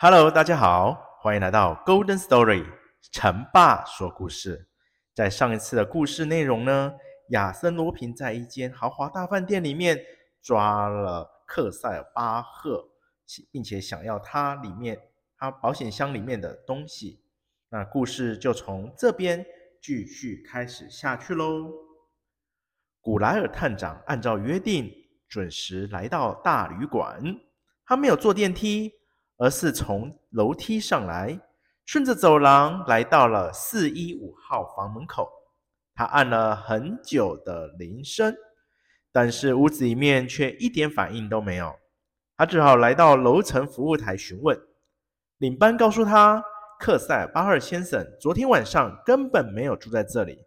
Hello，大家好，欢迎来到 Golden Story，陈爸说故事。在上一次的故事内容呢，亚森罗平在一间豪华大饭店里面抓了克塞尔巴赫，并且想要他里面他保险箱里面的东西。那故事就从这边继续开始下去喽。古莱尔探长按照约定准时来到大旅馆，他没有坐电梯。而是从楼梯上来，顺着走廊来到了四一五号房门口。他按了很久的铃声，但是屋子里面却一点反应都没有。他只好来到楼层服务台询问。领班告诉他，克塞巴赫先生昨天晚上根本没有住在这里。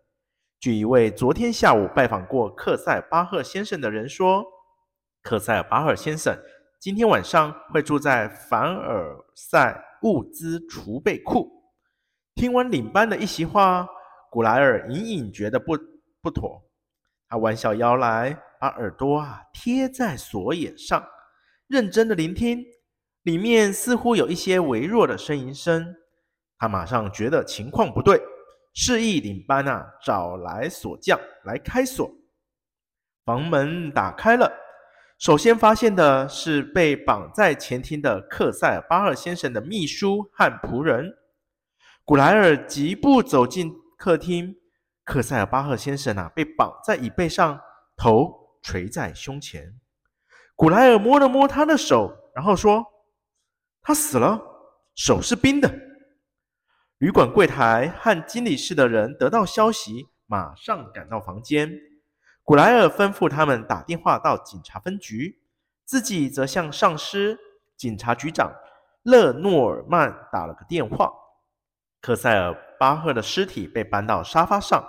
据一位昨天下午拜访过克塞巴赫先生的人说，克塞巴赫先生。今天晚上会住在凡尔赛物资储备库。听完领班的一席话，古莱尔隐隐觉得不不妥。他弯下腰来，把耳朵啊贴在锁眼上，认真的聆听。里面似乎有一些微弱的呻吟声。他马上觉得情况不对，示意领班啊找来锁匠来开锁。房门打开了。首先发现的是被绑在前厅的克塞尔巴赫先生的秘书和仆人。古莱尔疾步走进客厅，克塞尔巴赫先生啊被绑在椅背上，头垂在胸前。古莱尔摸了摸他的手，然后说：“他死了，手是冰的。”旅馆柜台和经理室的人得到消息，马上赶到房间。古莱尔吩咐他们打电话到警察分局，自己则向上司警察局长勒诺尔曼打了个电话。克塞尔巴赫的尸体被搬到沙发上，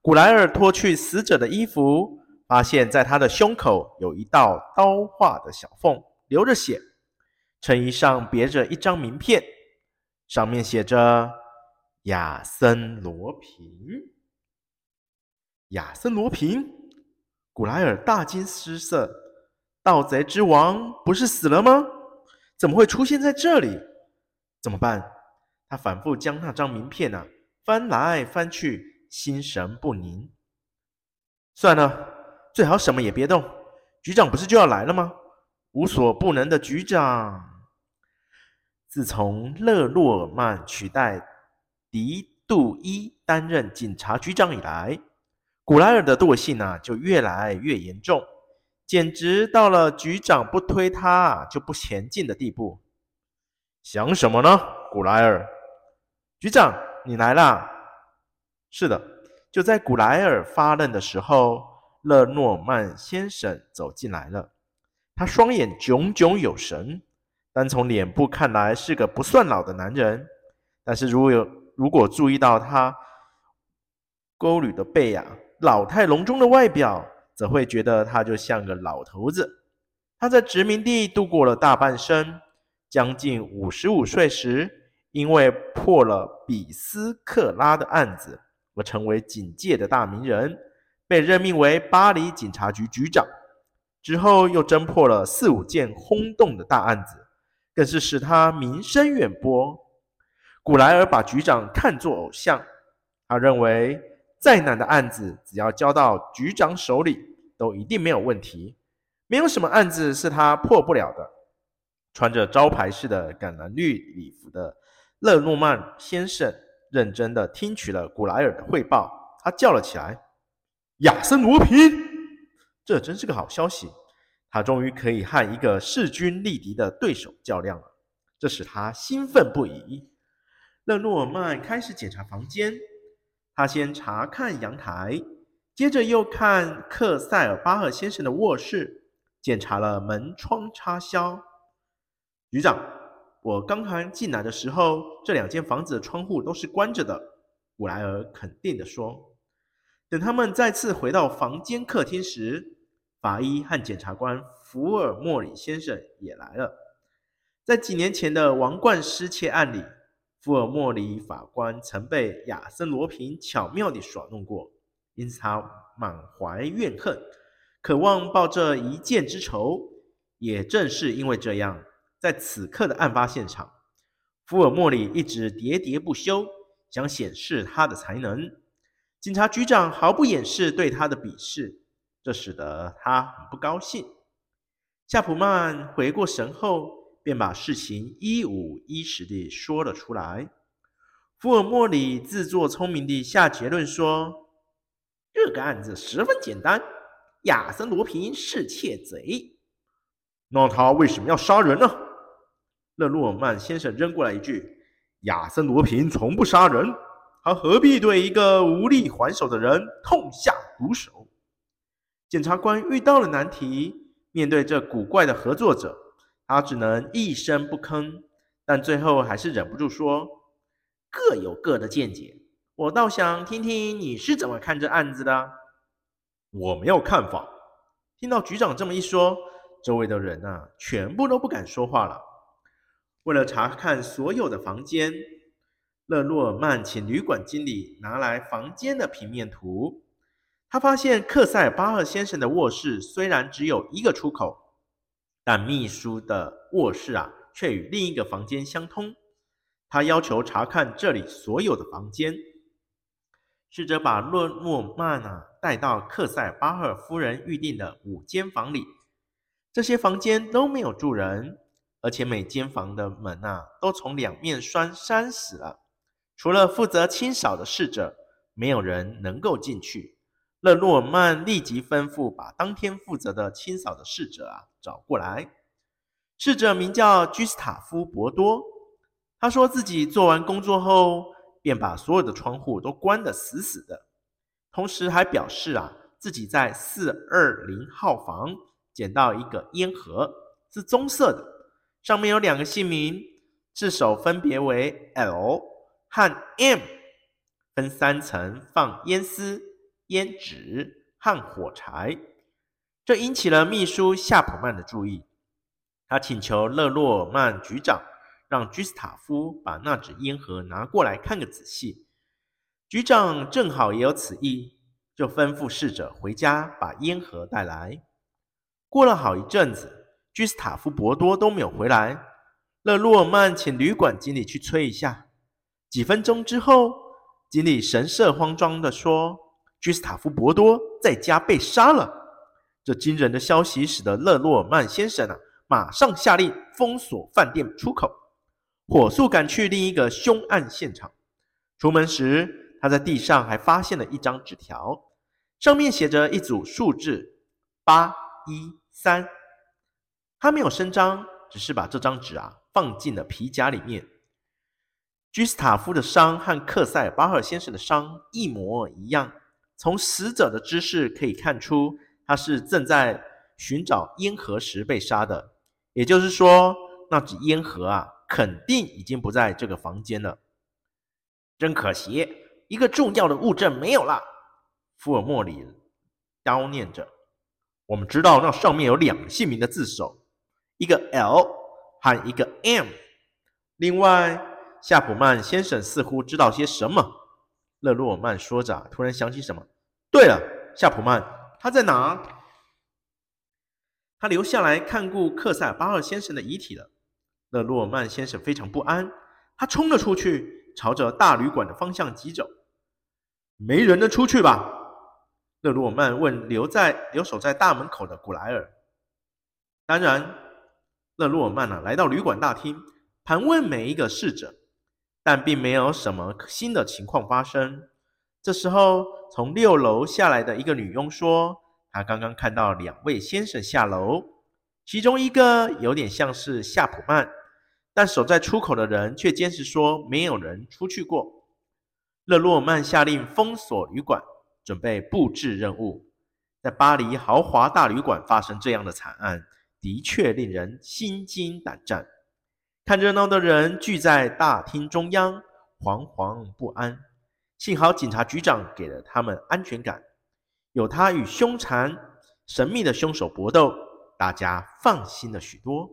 古莱尔脱去死者的衣服，发现在他的胸口有一道刀划的小缝，流着血。衬衣上别着一张名片，上面写着“亚森罗平”。亚森罗平。古莱尔大惊失色：“盗贼之王不是死了吗？怎么会出现在这里？怎么办？”他反复将那张名片啊翻来翻去，心神不宁。算了，最好什么也别动。局长不是就要来了吗？无所不能的局长。自从勒诺尔曼取代迪杜伊担任警察局长以来，古莱尔的惰性啊，就越来越严重，简直到了局长不推他就不前进的地步。想什么呢，古莱尔？局长，你来啦！是的，就在古莱尔发愣的时候，勒诺曼先生走进来了。他双眼炯炯有神，单从脸部看来是个不算老的男人，但是如果有如果注意到他佝偻的背呀、老态龙钟的外表，则会觉得他就像个老头子。他在殖民地度过了大半生，将近五十五岁时，因为破了比斯克拉的案子而成为警界的大名人，被任命为巴黎警察局局长。之后又侦破了四五件轰动的大案子，更是使他名声远播。古莱尔把局长看作偶像，他认为。再难的案子，只要交到局长手里，都一定没有问题。没有什么案子是他破不了的。穿着招牌式的橄榄绿礼服的勒诺曼先生，认真地听取了古莱尔的汇报。他叫了起来：“亚森罗平，这真是个好消息！他终于可以和一个势均力敌的对手较量了。这使他兴奋不已。勒诺曼开始检查房间，他先查看阳台，接着又看克塞尔巴赫先生的卧室，检查了门窗插销。局长，我刚才进来的时候，这两间房子的窗户都是关着的。古莱尔肯定地说。等他们再次回到房间客厅时，法医和检察官福尔莫里先生也来了。在几年前的王冠失窃案里，福尔莫里法官曾被亚森罗平巧妙地耍弄过，因此他满怀怨恨，渴望报这一箭之仇。也正是因为这样，在此刻的案发现场，福尔莫里一直喋喋不休，想显示他的才能。警察局长毫不掩饰对他的鄙视。这使得他很不高兴。夏普曼回过神后，便把事情一五一十地说了出来。福尔摩里自作聪明地下结论说：“这个案子十分简单，亚森·罗平是窃贼。那他为什么要杀人呢？”勒诺曼先生扔过来一句：“亚森·罗平从不杀人，他何必对一个无力还手的人痛下毒手？”检察官遇到了难题，面对这古怪的合作者，他只能一声不吭，但最后还是忍不住说：“各有各的见解，我倒想听听你是怎么看这案子的。”我没有看法。听到局长这么一说，周围的人啊，全部都不敢说话了。为了查看所有的房间，勒诺尔曼请旅馆经理拿来房间的平面图。他发现克塞巴赫先生的卧室虽然只有一个出口，但秘书的卧室啊，却与另一个房间相通。他要求查看这里所有的房间，试着把洛诺曼啊带到克塞巴赫夫人预定的五间房里。这些房间都没有住人，而且每间房的门啊都从两面栓栓死了。除了负责清扫的侍者，没有人能够进去。勒诺尔曼立即吩咐把当天负责的清扫的侍者啊找过来。侍者名叫居斯塔夫·博多，他说自己做完工作后便把所有的窗户都关得死死的，同时还表示啊自己在四二零号房捡到一个烟盒，是棕色的，上面有两个姓名，字首分别为 L 和 M，分三层放烟丝。胭脂和火柴，这引起了秘书夏普曼的注意。他请求勒诺尔曼局长让居斯塔夫把那纸烟盒拿过来看个仔细。局长正好也有此意，就吩咐侍者回家把烟盒带来。过了好一阵子，居斯塔夫博多都没有回来。勒诺尔曼请旅馆经理去催一下。几分钟之后，经理神色慌张地说。居斯塔夫·博多在家被杀了。这惊人的消息使得勒诺尔曼先生啊，马上下令封锁饭店出口，火速赶去另一个凶案现场。出门时，他在地上还发现了一张纸条，上面写着一组数字八一三。他没有声张，只是把这张纸啊放进了皮夹里面。居斯塔夫的伤和克塞巴赫先生的伤一模一样。从死者的姿势可以看出，他是正在寻找烟盒时被杀的。也就是说，那只烟盒啊，肯定已经不在这个房间了。真可惜，一个重要的物证没有了。福尔摩里叨念着：“我们知道那上面有两个姓名的字首，一个 L 和一个 M。另外，夏普曼先生似乎知道些什么。”勒洛曼说着，突然想起什么。对了，夏普曼，他在哪？他留下来看顾克塞尔巴赫先生的遗体了。勒诺尔曼先生非常不安，他冲了出去，朝着大旅馆的方向疾走。没人能出去吧？勒诺尔曼问留在留守在大门口的古莱尔。当然，勒诺尔曼啊，来到旅馆大厅，盘问每一个侍者，但并没有什么新的情况发生。这时候，从六楼下来的一个女佣说：“她刚刚看到两位先生下楼，其中一个有点像是夏普曼，但守在出口的人却坚持说没有人出去过。勒洛曼下令封锁旅馆，准备布置任务。在巴黎豪华大旅馆发生这样的惨案，的确令人心惊胆战。看热闹的人聚在大厅中央，惶惶不安。幸好警察局长给了他们安全感，有他与凶残神秘的凶手搏斗，大家放心了许多。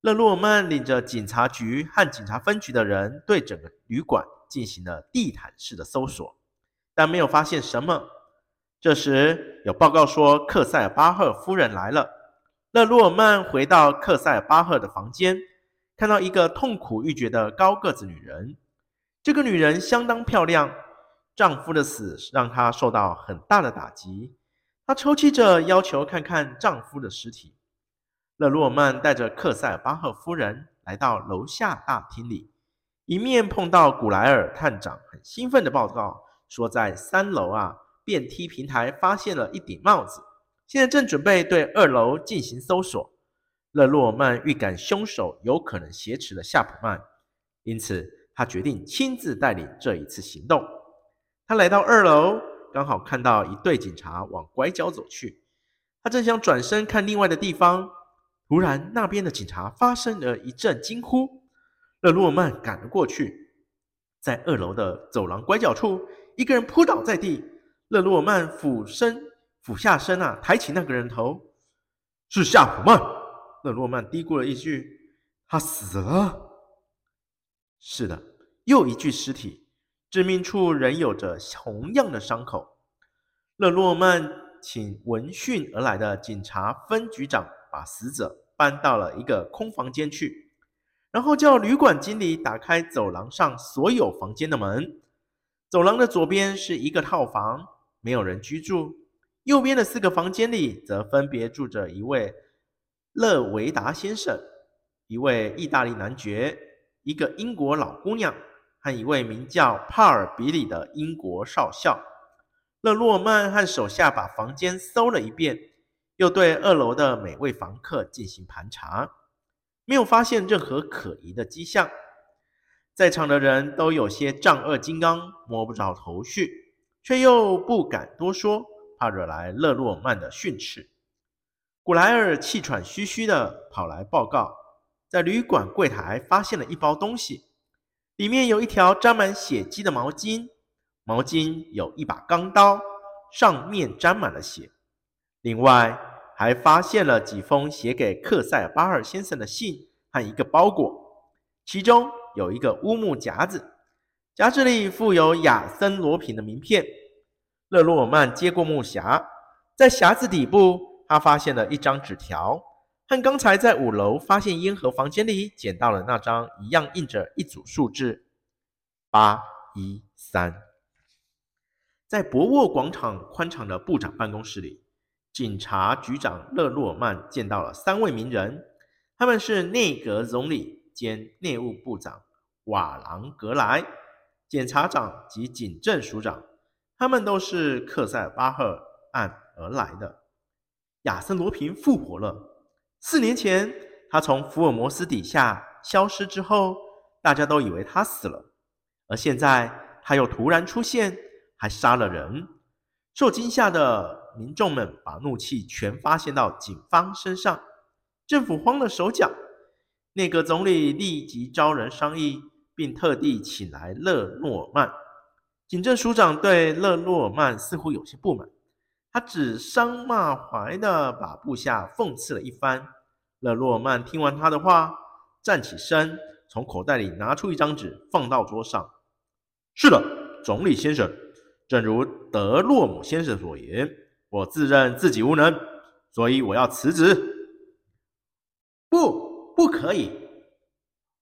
勒诺尔曼领着警察局和警察分局的人，对整个旅馆进行了地毯式的搜索，但没有发现什么。这时有报告说，克塞尔巴赫夫人来了。勒诺尔曼回到克塞尔巴赫的房间，看到一个痛苦欲绝的高个子女人。这个女人相当漂亮，丈夫的死让她受到很大的打击。她抽泣着要求看看丈夫的尸体。勒诺曼带着克塞尔巴赫夫人来到楼下大厅里，一面碰到古莱尔探长，很兴奋地报告说，在三楼啊。电梯平台发现了一顶帽子，现在正准备对二楼进行搜索。勒诺曼预感凶手有可能挟持了夏普曼，因此他决定亲自带领这一次行动。他来到二楼，刚好看到一队警察往拐角走去。他正想转身看另外的地方，突然那边的警察发生了一阵惊呼。勒诺曼赶了过去，在二楼的走廊拐角处，一个人扑倒在地。勒诺曼俯身俯下身啊，抬起那个人头，是夏普曼。勒诺曼嘀咕了一句：“他死了。”是的，又一具尸体，致命处仍有着同样的伤口。勒诺曼请闻讯而来的警察分局长把死者搬到了一个空房间去，然后叫旅馆经理打开走廊上所有房间的门。走廊的左边是一个套房。没有人居住，右边的四个房间里则分别住着一位勒维达先生、一位意大利男爵、一个英国老姑娘和一位名叫帕尔比里的英国少校。勒洛曼和手下把房间搜了一遍，又对二楼的每位房客进行盘查，没有发现任何可疑的迹象。在场的人都有些丈二金刚，摸不着头绪。却又不敢多说，怕惹来勒洛曼的训斥。古莱尔气喘吁吁地跑来报告，在旅馆柜台发现了一包东西，里面有一条沾满血迹的毛巾，毛巾有一把钢刀，上面沾满了血。另外，还发现了几封写给克塞尔巴尔先生的信和一个包裹，其中有一个乌木夹子。夹子里附有亚森·罗平的名片。勒诺尔曼接过木匣，在匣子底部，他发现了一张纸条，但刚才在五楼发现烟盒房间里捡到了那张一样，印着一组数字：八一三。在博沃广场宽敞的部长办公室里，警察局长勒诺曼见到了三位名人，他们是内阁总理兼内务部长瓦朗格莱。检察长及警政署长，他们都是克塞巴赫案而来的。亚森罗平复活了。四年前，他从福尔摩斯底下消失之后，大家都以为他死了。而现在，他又突然出现，还杀了人。受惊吓的民众们把怒气全发泄到警方身上，政府慌了手脚。内阁总理立即招人商议。并特地请来勒诺尔曼。警政署长对勒诺尔曼似乎有些不满，他指桑骂槐的把部下讽刺了一番。勒诺尔曼听完他的话，站起身，从口袋里拿出一张纸，放到桌上。是的，总理先生，正如德洛姆先生所言，我自认自己无能，所以我要辞职。不，不可以。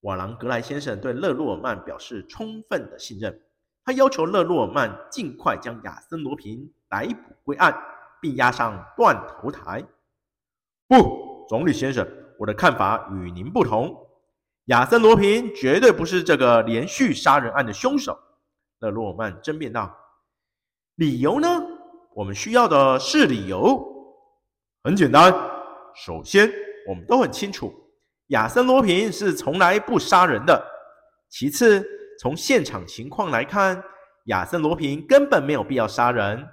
瓦朗格莱先生对勒诺尔曼表示充分的信任，他要求勒诺尔曼尽快将亚森·罗平逮捕归案，并押上断头台。不，总理先生，我的看法与您不同。亚森·罗平绝对不是这个连续杀人案的凶手。勒诺曼争辩道：“理由呢？我们需要的是理由。很简单，首先，我们都很清楚。”亚森罗平是从来不杀人的。其次，从现场情况来看，亚森罗平根本没有必要杀人。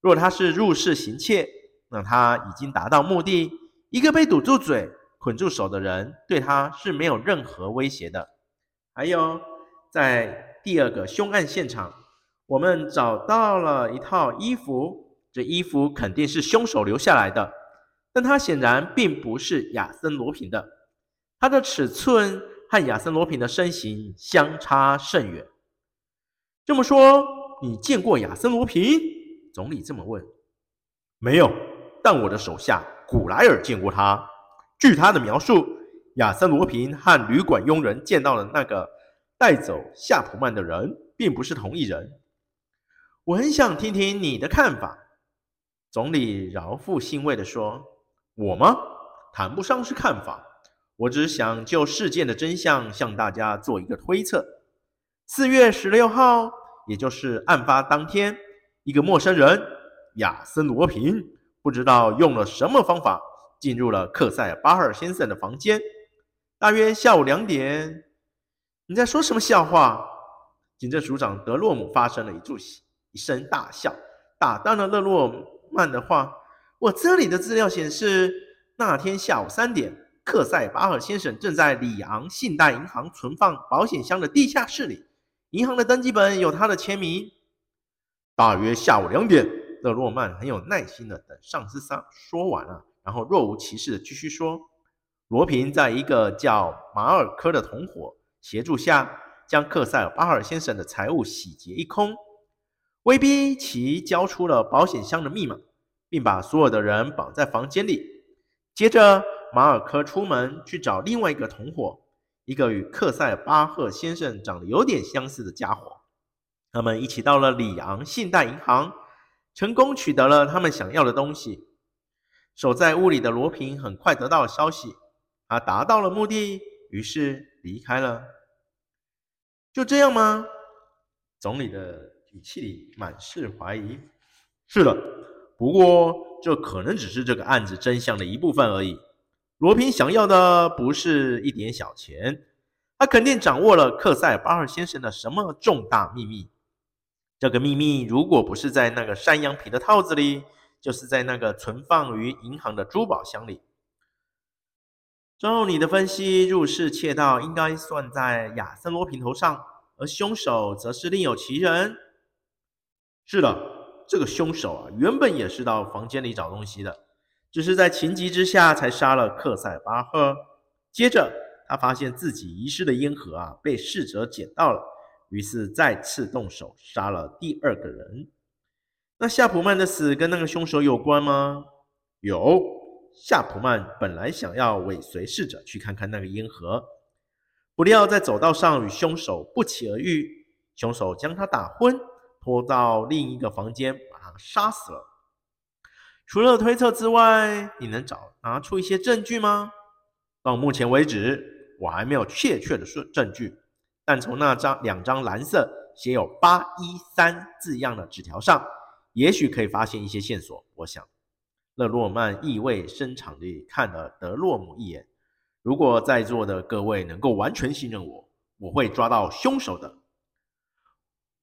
若他是入室行窃，那他已经达到目的。一个被堵住嘴、捆住手的人，对他是没有任何威胁的。还有，在第二个凶案现场，我们找到了一套衣服，这衣服肯定是凶手留下来的，但它显然并不是亚森罗平的。它的尺寸和亚森罗平的身形相差甚远。这么说，你见过亚森罗平？总理这么问。没有，但我的手下古莱尔见过他。据他的描述，亚森罗平和旅馆佣人见到的那个带走夏普曼的人，并不是同一人。我很想听听你的看法。总理饶富欣慰地说：“我吗？谈不上是看法。我只想就事件的真相向大家做一个推测。四月十六号，也就是案发当天，一个陌生人亚森罗平，不知道用了什么方法进入了克塞巴尔先生的房间。大约下午两点。”你在说什么笑话？警政署长德洛姆发生了一柱一声大笑，打断了勒洛曼的话。我这里的资料显示，那天下午三点，克塞巴尔先生正在里昂信贷银行存放保险箱的地下室里，银行的登记本有他的签名。大约下午两点，勒洛曼很有耐心的等上司上说完了，然后若无其事的继续说：罗平在一个叫马尔科的同伙。协助下，将克塞尔巴尔先生的财物洗劫一空，威逼其交出了保险箱的密码，并把所有的人绑在房间里。接着，马尔科出门去找另外一个同伙，一个与克塞尔巴赫先生长得有点相似的家伙。他们一起到了里昂信贷银行，成功取得了他们想要的东西。守在屋里的罗平很快得到了消息，他达到了目的，于是离开了。就这样吗？总理的语气里满是怀疑。是的，不过这可能只是这个案子真相的一部分而已。罗平想要的不是一点小钱，他肯定掌握了克塞巴尔先生的什么重大秘密。这个秘密如果不是在那个山羊皮的套子里，就是在那个存放于银行的珠宝箱里。照你的分析，入室窃盗应该算在亚森罗平头上，而凶手则是另有其人。是的，这个凶手啊，原本也是到房间里找东西的，只是在情急之下才杀了克塞巴赫。接着，他发现自己遗失的烟盒啊被侍者捡到了，于是再次动手杀了第二个人。那夏普曼的死跟那个凶手有关吗？有。夏普曼本来想要尾随逝者去看看那个烟盒，不料在走道上与凶手不期而遇，凶手将他打昏，拖到另一个房间把他杀死了。除了推测之外，你能找拿出一些证据吗？到目前为止，我还没有确切的说证据，但从那张两张蓝色写有八一三字样的纸条上，也许可以发现一些线索。我想。勒诺曼意味深长地看了德洛姆一眼。如果在座的各位能够完全信任我，我会抓到凶手的。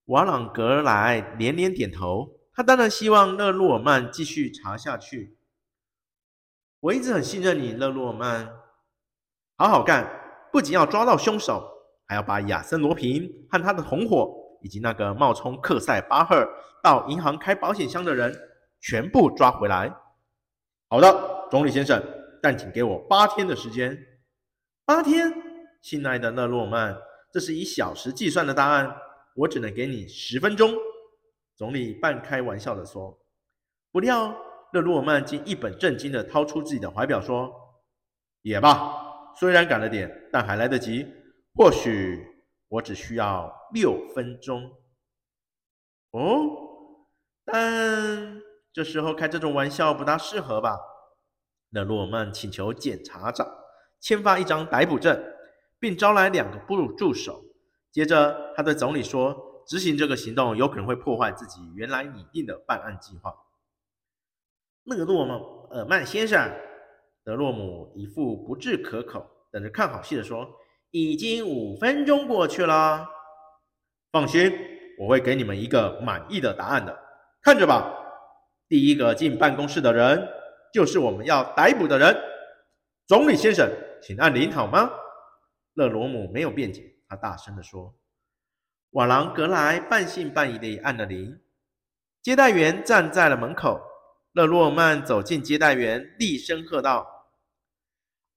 瓦朗格莱连连点头。他当然希望勒诺曼继续查下去。我一直很信任你，勒诺曼。好好干！不仅要抓到凶手，还要把亚森罗平和他的同伙，以及那个冒充克塞巴赫到银行开保险箱的人，全部抓回来。好的，总理先生，但请给我八天的时间。八天，亲爱的勒诺曼，这是以小时计算的答案，我只能给你十分钟。总理半开玩笑地说。不料，勒诺曼竟一本正经地掏出自己的怀表说：“也罢，虽然赶了点，但还来得及。或许我只需要六分钟。”哦，但。这时候开这种玩笑不大适合吧？勒诺曼请求检察长签发一张逮捕证，并招来两个部助手。接着，他对总理说：“执行这个行动有可能会破坏自己原来拟定的办案计划。”勒诺曼尔曼先生，德洛姆一副不置可否，等着看好戏的说：“已经五分钟过去了。”放心，我会给你们一个满意的答案的。看着吧，第一个进办公室的人就是我们要逮捕的人。总理先生，请按铃好吗？勒罗姆没有辩解，他大声地说。瓦朗格莱半信半疑地按了铃。接待员站在了门口。勒诺曼走进接待员，厉声喝道：“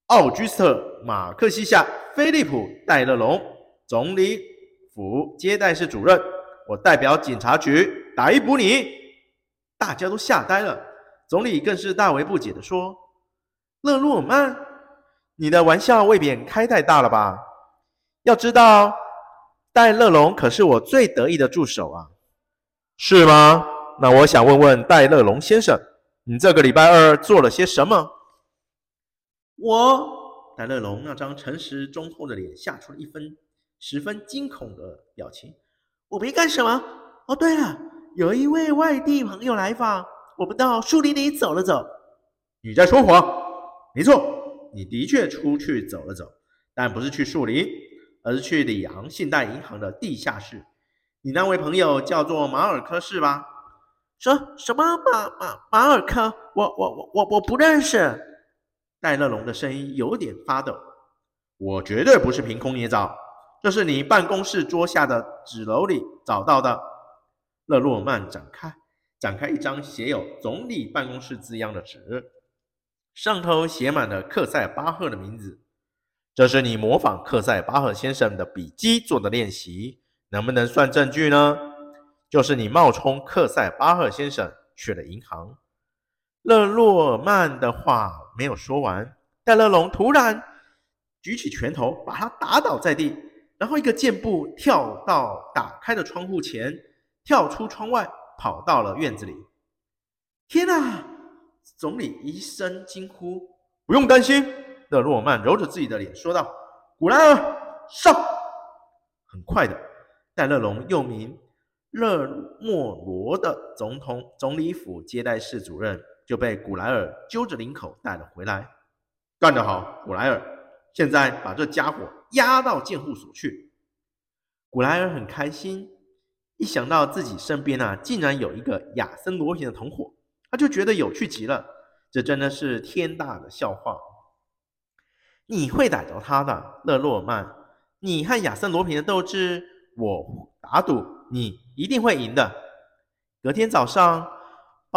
奥居斯特·马克西亚·菲利普·戴勒龙，总理府接待室主任，我代表警察局逮捕你！”大家都吓呆了，总理更是大为不解地说：“勒诺尔曼，你的玩笑未免开太大了吧？要知道，戴勒龙可是我最得意的助手啊，是吗？”那我想问问戴勒龙先生，你这个礼拜二做了些什么？我戴勒龙那张诚实忠厚的脸吓出了一分十分惊恐的表情。我没干什么。哦，对了，有一位外地朋友来访，我们到树林里走了走。你在说谎？没错，你的确出去走了走，但不是去树林，而是去里昂信贷银行的地下室。你那位朋友叫做马尔科是吧？说什么马马马尔科？我我我我我不认识。戴乐龙的声音有点发抖。我绝对不是凭空捏造，这是你办公室桌下的纸篓里找到的。勒诺曼展开展开一张写有“总理办公室”字样的纸，上头写满了克塞巴赫的名字。这是你模仿克塞巴赫先生的笔迹做的练习，能不能算证据呢？就是你冒充克塞巴赫先生去了银行。勒诺曼的话没有说完，戴勒龙突然举起拳头，把他打倒在地，然后一个箭步跳到打开的窗户前，跳出窗外，跑到了院子里。天哪！总理一声惊呼。不用担心，勒诺尔曼揉着自己的脸说道：“古莱尔，上！”很快的，戴乐龙又名。勒莫罗的总统总理府接待室主任就被古莱尔揪着领口带了回来。干得好，古莱尔！现在把这家伙押到监护所去。古莱尔很开心，一想到自己身边啊竟然有一个亚森罗平的同伙，他就觉得有趣极了。这真的是天大的笑话！你会逮着他的，勒洛曼。你和亚森罗平的斗智，我打赌。你一定会赢的。隔天早上，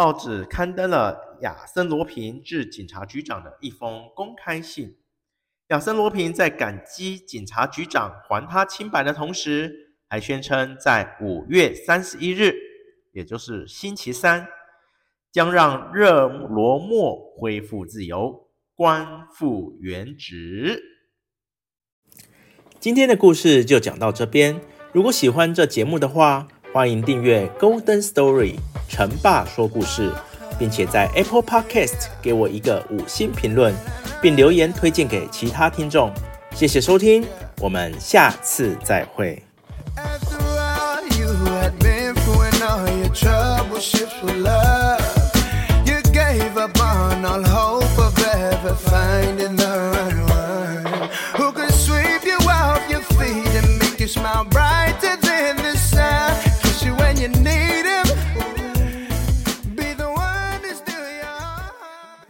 报纸刊登了亚森·罗平致警察局长的一封公开信。亚森·罗平在感激警察局长还他清白的同时，还宣称在五月三十一日，也就是星期三，将让热罗莫恢复自由，官复原职。今天的故事就讲到这边。如果喜欢这节目的话，欢迎订阅《Golden Story》成爸说故事，并且在 Apple Podcast 给我一个五星评论，并留言推荐给其他听众。谢谢收听，我们下次再会。